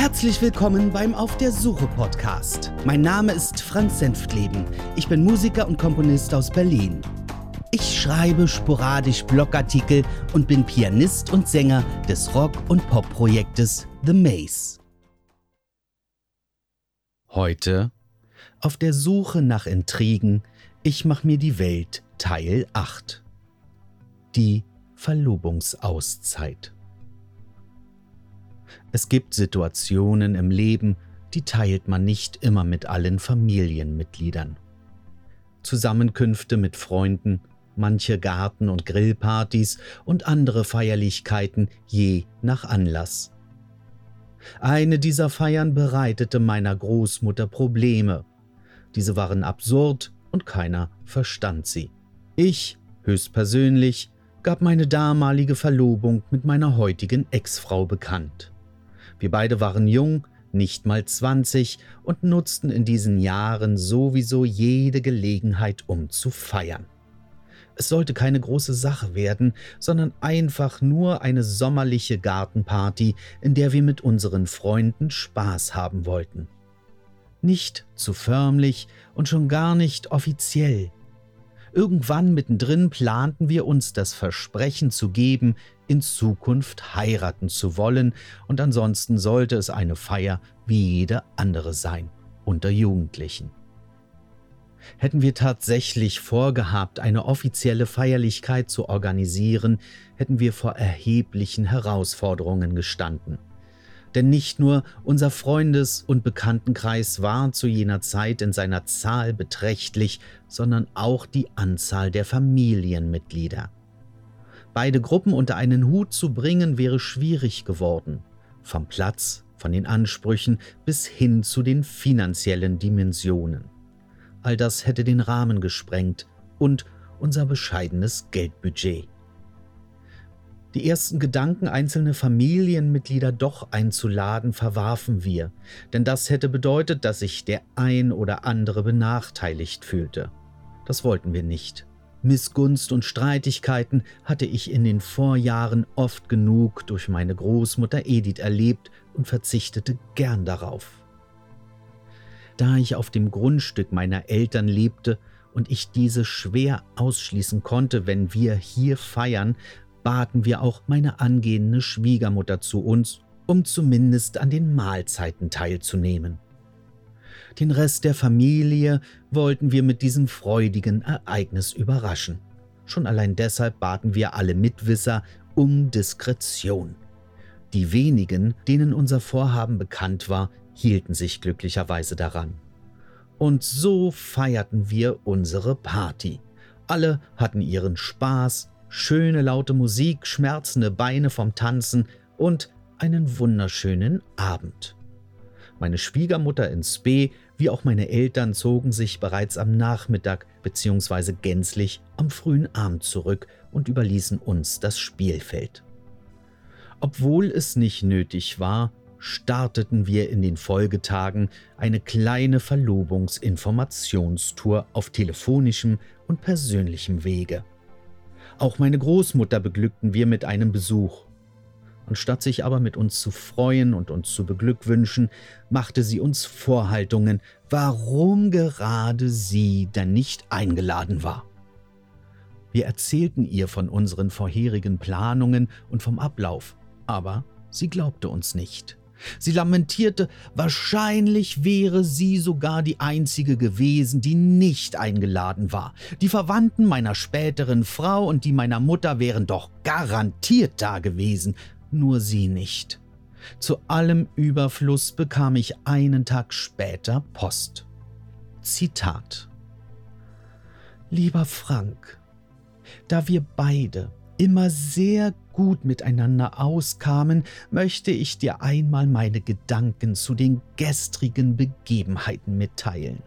Herzlich willkommen beim Auf der Suche Podcast. Mein Name ist Franz Senftleben. Ich bin Musiker und Komponist aus Berlin. Ich schreibe sporadisch Blogartikel und bin Pianist und Sänger des Rock- und Pop-Projektes The Maze. Heute auf der Suche nach Intrigen, ich mach mir die Welt Teil 8. Die Verlobungsauszeit. Es gibt Situationen im Leben, die teilt man nicht immer mit allen Familienmitgliedern. Zusammenkünfte mit Freunden, manche Garten- und Grillpartys und andere Feierlichkeiten je nach Anlass. Eine dieser Feiern bereitete meiner Großmutter Probleme. Diese waren absurd und keiner verstand sie. Ich, höchstpersönlich, gab meine damalige Verlobung mit meiner heutigen Ex-Frau bekannt. Wir beide waren jung, nicht mal 20 und nutzten in diesen Jahren sowieso jede Gelegenheit, um zu feiern. Es sollte keine große Sache werden, sondern einfach nur eine sommerliche Gartenparty, in der wir mit unseren Freunden Spaß haben wollten. Nicht zu förmlich und schon gar nicht offiziell. Irgendwann mittendrin planten wir uns das Versprechen zu geben, in Zukunft heiraten zu wollen, und ansonsten sollte es eine Feier wie jede andere sein, unter Jugendlichen. Hätten wir tatsächlich vorgehabt, eine offizielle Feierlichkeit zu organisieren, hätten wir vor erheblichen Herausforderungen gestanden. Denn nicht nur unser Freundes- und Bekanntenkreis war zu jener Zeit in seiner Zahl beträchtlich, sondern auch die Anzahl der Familienmitglieder. Beide Gruppen unter einen Hut zu bringen wäre schwierig geworden. Vom Platz, von den Ansprüchen bis hin zu den finanziellen Dimensionen. All das hätte den Rahmen gesprengt und unser bescheidenes Geldbudget. Die ersten Gedanken, einzelne Familienmitglieder doch einzuladen, verwarfen wir, denn das hätte bedeutet, dass sich der ein oder andere benachteiligt fühlte. Das wollten wir nicht. Missgunst und Streitigkeiten hatte ich in den Vorjahren oft genug durch meine Großmutter Edith erlebt und verzichtete gern darauf. Da ich auf dem Grundstück meiner Eltern lebte und ich diese schwer ausschließen konnte, wenn wir hier feiern, baten wir auch meine angehende Schwiegermutter zu uns, um zumindest an den Mahlzeiten teilzunehmen. Den Rest der Familie wollten wir mit diesem freudigen Ereignis überraschen. Schon allein deshalb baten wir alle Mitwisser um Diskretion. Die wenigen, denen unser Vorhaben bekannt war, hielten sich glücklicherweise daran. Und so feierten wir unsere Party. Alle hatten ihren Spaß, schöne laute Musik, schmerzende Beine vom Tanzen und einen wunderschönen Abend. Meine Schwiegermutter in Spee wie auch meine Eltern zogen sich bereits am Nachmittag bzw. gänzlich am frühen Abend zurück und überließen uns das Spielfeld. Obwohl es nicht nötig war, starteten wir in den Folgetagen eine kleine Verlobungsinformationstour auf telefonischem und persönlichem Wege. Auch meine Großmutter beglückten wir mit einem Besuch. Anstatt sich aber mit uns zu freuen und uns zu beglückwünschen, machte sie uns Vorhaltungen, warum gerade sie denn nicht eingeladen war. Wir erzählten ihr von unseren vorherigen Planungen und vom Ablauf, aber sie glaubte uns nicht. Sie lamentierte, wahrscheinlich wäre sie sogar die einzige gewesen, die nicht eingeladen war. Die Verwandten meiner späteren Frau und die meiner Mutter wären doch garantiert da gewesen, nur sie nicht. Zu allem Überfluss bekam ich einen Tag später Post. Zitat Lieber Frank, da wir beide immer sehr gut miteinander auskamen, möchte ich dir einmal meine Gedanken zu den gestrigen Begebenheiten mitteilen.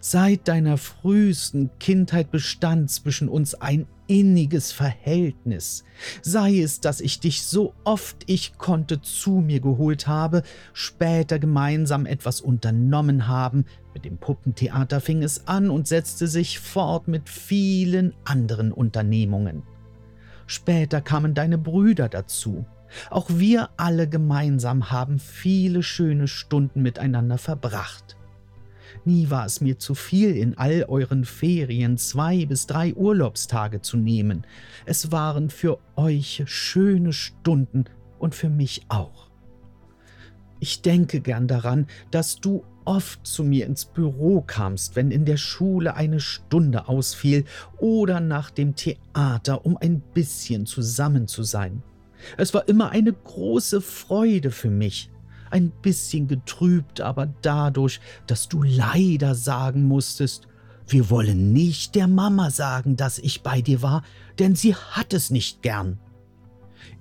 Seit deiner frühesten Kindheit bestand zwischen uns ein inniges Verhältnis, sei es, dass ich dich so oft ich konnte zu mir geholt habe, später gemeinsam etwas unternommen haben, mit dem Puppentheater fing es an und setzte sich fort mit vielen anderen Unternehmungen. Später kamen deine Brüder dazu. Auch wir alle gemeinsam haben viele schöne Stunden miteinander verbracht. Nie war es mir zu viel, in all euren Ferien zwei bis drei Urlaubstage zu nehmen. Es waren für euch schöne Stunden und für mich auch. Ich denke gern daran, dass du oft zu mir ins Büro kamst, wenn in der Schule eine Stunde ausfiel oder nach dem Theater, um ein bisschen zusammen zu sein. Es war immer eine große Freude für mich, ein bisschen getrübt, aber dadurch, dass du leider sagen musstest, wir wollen nicht der Mama sagen, dass ich bei dir war, denn sie hat es nicht gern.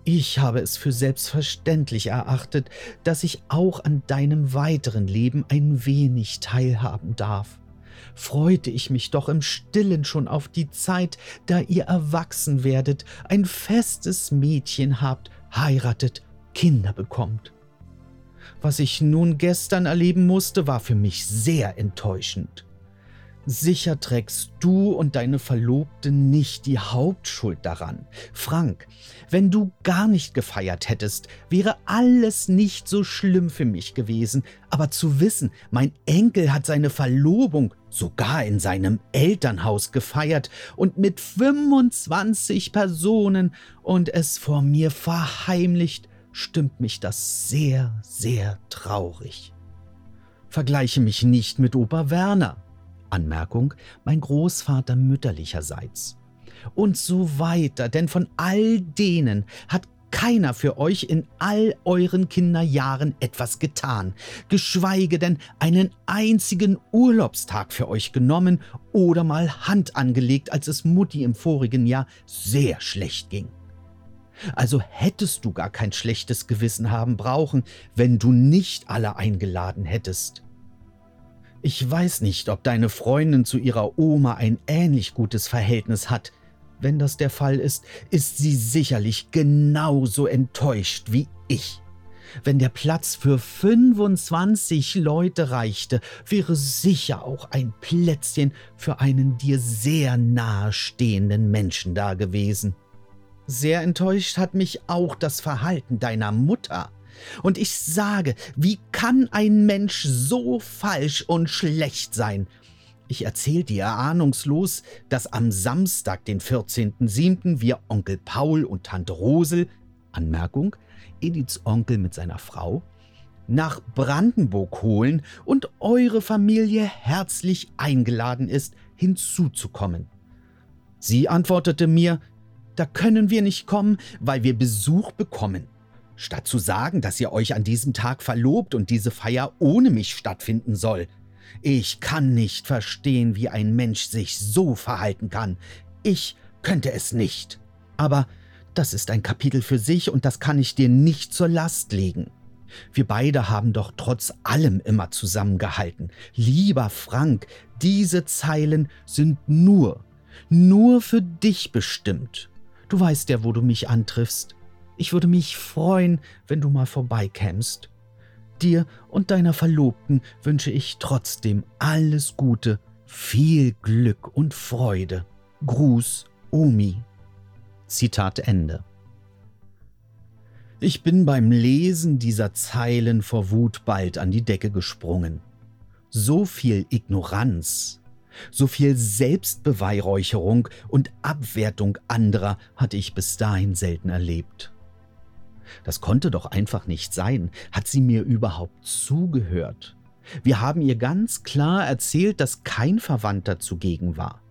Ich habe es für selbstverständlich erachtet, dass ich auch an deinem weiteren Leben ein wenig teilhaben darf. Freute ich mich doch im stillen schon auf die Zeit, da ihr erwachsen werdet, ein festes Mädchen habt, heiratet, Kinder bekommt. Was ich nun gestern erleben musste, war für mich sehr enttäuschend. Sicher trägst du und deine Verlobte nicht die Hauptschuld daran. Frank, wenn du gar nicht gefeiert hättest, wäre alles nicht so schlimm für mich gewesen. Aber zu wissen, mein Enkel hat seine Verlobung sogar in seinem Elternhaus gefeiert und mit 25 Personen und es vor mir verheimlicht, stimmt mich das sehr, sehr traurig. Vergleiche mich nicht mit Opa Werner. Anmerkung, mein Großvater mütterlicherseits. Und so weiter, denn von all denen hat keiner für euch in all euren Kinderjahren etwas getan, geschweige denn einen einzigen Urlaubstag für euch genommen oder mal Hand angelegt, als es Mutti im vorigen Jahr sehr schlecht ging. Also hättest du gar kein schlechtes Gewissen haben brauchen, wenn du nicht alle eingeladen hättest. Ich weiß nicht, ob deine Freundin zu ihrer Oma ein ähnlich gutes Verhältnis hat. Wenn das der Fall ist, ist sie sicherlich genauso enttäuscht wie ich. Wenn der Platz für 25 Leute reichte, wäre sicher auch ein Plätzchen für einen dir sehr nahestehenden Menschen da gewesen. Sehr enttäuscht hat mich auch das Verhalten deiner Mutter. Und ich sage, wie kann ein Mensch so falsch und schlecht sein? Ich erzähl dir ahnungslos, dass am Samstag, den 14.07., wir Onkel Paul und Tante Rosel, Anmerkung, Ediths Onkel mit seiner Frau, nach Brandenburg holen und eure Familie herzlich eingeladen ist, hinzuzukommen. Sie antwortete mir, da können wir nicht kommen, weil wir Besuch bekommen. Statt zu sagen, dass ihr euch an diesem Tag verlobt und diese Feier ohne mich stattfinden soll. Ich kann nicht verstehen, wie ein Mensch sich so verhalten kann. Ich könnte es nicht. Aber das ist ein Kapitel für sich und das kann ich dir nicht zur Last legen. Wir beide haben doch trotz allem immer zusammengehalten. Lieber Frank, diese Zeilen sind nur, nur für dich bestimmt. Du weißt ja, wo du mich antriffst. Ich würde mich freuen, wenn du mal vorbeikämst. Dir und deiner Verlobten wünsche ich trotzdem alles Gute, viel Glück und Freude. Gruß, Omi. Zitat Ende. Ich bin beim Lesen dieser Zeilen vor Wut bald an die Decke gesprungen. So viel Ignoranz, so viel Selbstbeweihräucherung und Abwertung anderer hatte ich bis dahin selten erlebt. Das konnte doch einfach nicht sein. Hat sie mir überhaupt zugehört? Wir haben ihr ganz klar erzählt, dass kein Verwandter zugegen war.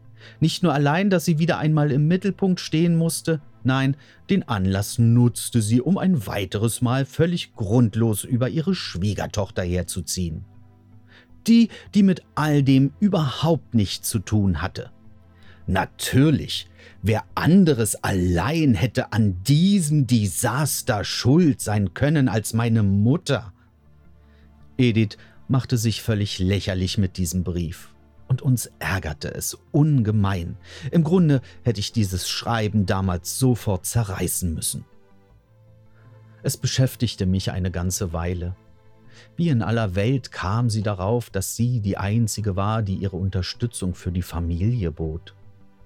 Nicht nur allein, dass sie wieder einmal im Mittelpunkt stehen musste, nein, den Anlass nutzte sie, um ein weiteres Mal völlig grundlos über ihre Schwiegertochter herzuziehen. Die, die mit all dem überhaupt nichts zu tun hatte. Natürlich, wer anderes allein hätte an diesem Desaster schuld sein können als meine Mutter. Edith machte sich völlig lächerlich mit diesem Brief. Und uns ärgerte es ungemein. Im Grunde hätte ich dieses Schreiben damals sofort zerreißen müssen. Es beschäftigte mich eine ganze Weile. Wie in aller Welt kam sie darauf, dass sie die einzige war, die ihre Unterstützung für die Familie bot.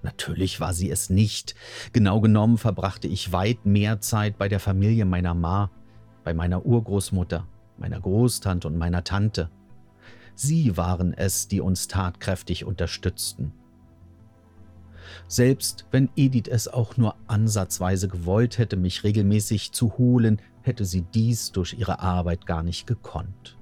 Natürlich war sie es nicht. Genau genommen verbrachte ich weit mehr Zeit bei der Familie meiner Ma, bei meiner Urgroßmutter, meiner Großtante und meiner Tante. Sie waren es, die uns tatkräftig unterstützten. Selbst wenn Edith es auch nur ansatzweise gewollt hätte, mich regelmäßig zu holen, hätte sie dies durch ihre Arbeit gar nicht gekonnt.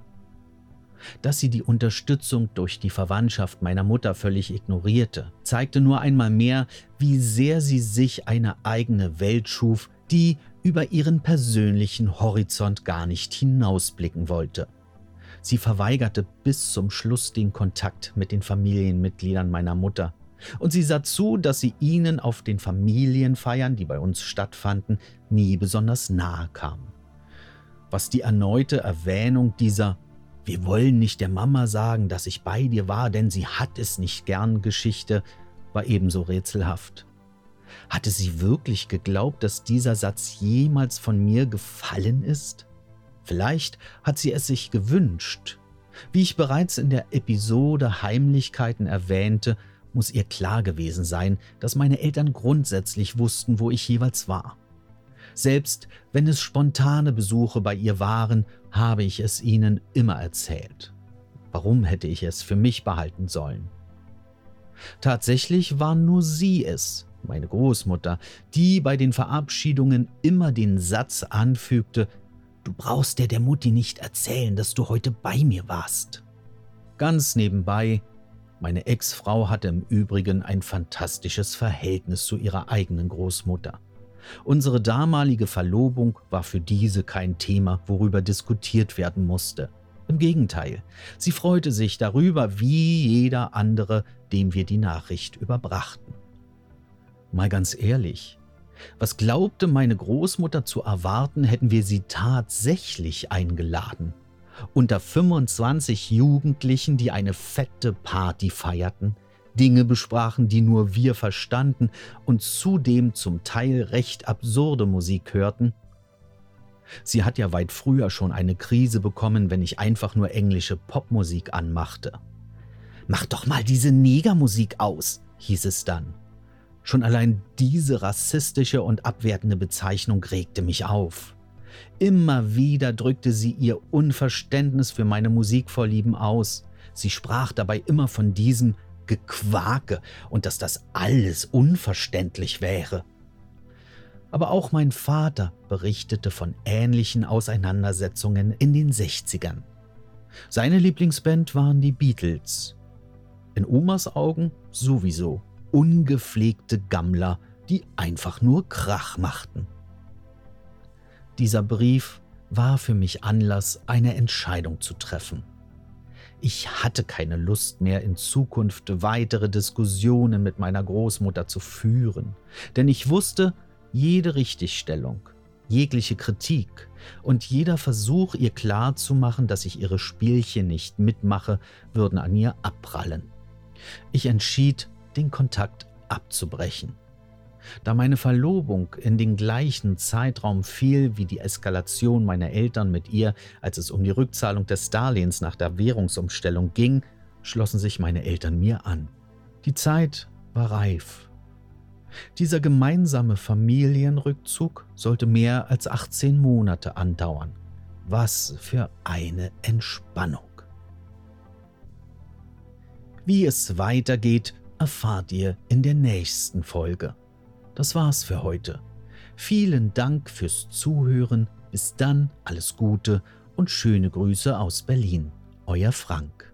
Dass sie die Unterstützung durch die Verwandtschaft meiner Mutter völlig ignorierte, zeigte nur einmal mehr, wie sehr sie sich eine eigene Welt schuf, die über ihren persönlichen Horizont gar nicht hinausblicken wollte. Sie verweigerte bis zum Schluss den Kontakt mit den Familienmitgliedern meiner Mutter, und sie sah zu, dass sie ihnen auf den Familienfeiern, die bei uns stattfanden, nie besonders nahe kam. Was die erneute Erwähnung dieser Wir wollen nicht der Mama sagen, dass ich bei dir war, denn sie hat es nicht gern Geschichte war ebenso rätselhaft. Hatte sie wirklich geglaubt, dass dieser Satz jemals von mir gefallen ist? Vielleicht hat sie es sich gewünscht. Wie ich bereits in der Episode Heimlichkeiten erwähnte, muss ihr klar gewesen sein, dass meine Eltern grundsätzlich wussten, wo ich jeweils war. Selbst wenn es spontane Besuche bei ihr waren, habe ich es ihnen immer erzählt. Warum hätte ich es für mich behalten sollen? Tatsächlich war nur sie es, meine Großmutter, die bei den Verabschiedungen immer den Satz anfügte, Du brauchst der der Mutti nicht erzählen, dass du heute bei mir warst. Ganz nebenbei meine Ex-Frau hatte im Übrigen ein fantastisches Verhältnis zu ihrer eigenen Großmutter. Unsere damalige Verlobung war für diese kein Thema, worüber diskutiert werden musste. Im Gegenteil, sie freute sich darüber wie jeder andere, dem wir die Nachricht überbrachten. Mal ganz ehrlich, was glaubte meine Großmutter zu erwarten, hätten wir sie tatsächlich eingeladen? unter 25 Jugendlichen, die eine fette Party feierten, Dinge besprachen, die nur wir verstanden und zudem zum Teil recht absurde Musik hörten? Sie hat ja weit früher schon eine Krise bekommen, wenn ich einfach nur englische Popmusik anmachte. Mach doch mal diese Negermusik aus, hieß es dann. Schon allein diese rassistische und abwertende Bezeichnung regte mich auf. Immer wieder drückte sie ihr Unverständnis für meine Musikvorlieben aus. Sie sprach dabei immer von diesem Gequake und dass das alles unverständlich wäre. Aber auch mein Vater berichtete von ähnlichen Auseinandersetzungen in den 60ern. Seine Lieblingsband waren die Beatles. In Omas Augen sowieso ungepflegte Gammler, die einfach nur Krach machten. Dieser Brief war für mich Anlass, eine Entscheidung zu treffen. Ich hatte keine Lust mehr in Zukunft weitere Diskussionen mit meiner Großmutter zu führen, denn ich wusste, jede Richtigstellung, jegliche Kritik und jeder Versuch, ihr klarzumachen, dass ich ihre Spielchen nicht mitmache, würden an ihr abprallen. Ich entschied, den Kontakt abzubrechen. Da meine Verlobung in den gleichen Zeitraum fiel wie die Eskalation meiner Eltern mit ihr, als es um die Rückzahlung des Darlehens nach der Währungsumstellung ging, schlossen sich meine Eltern mir an. Die Zeit war reif. Dieser gemeinsame Familienrückzug sollte mehr als 18 Monate andauern. Was für eine Entspannung. Wie es weitergeht, erfahrt ihr in der nächsten Folge. Das war's für heute. Vielen Dank fürs Zuhören. Bis dann, alles Gute und schöne Grüße aus Berlin. Euer Frank.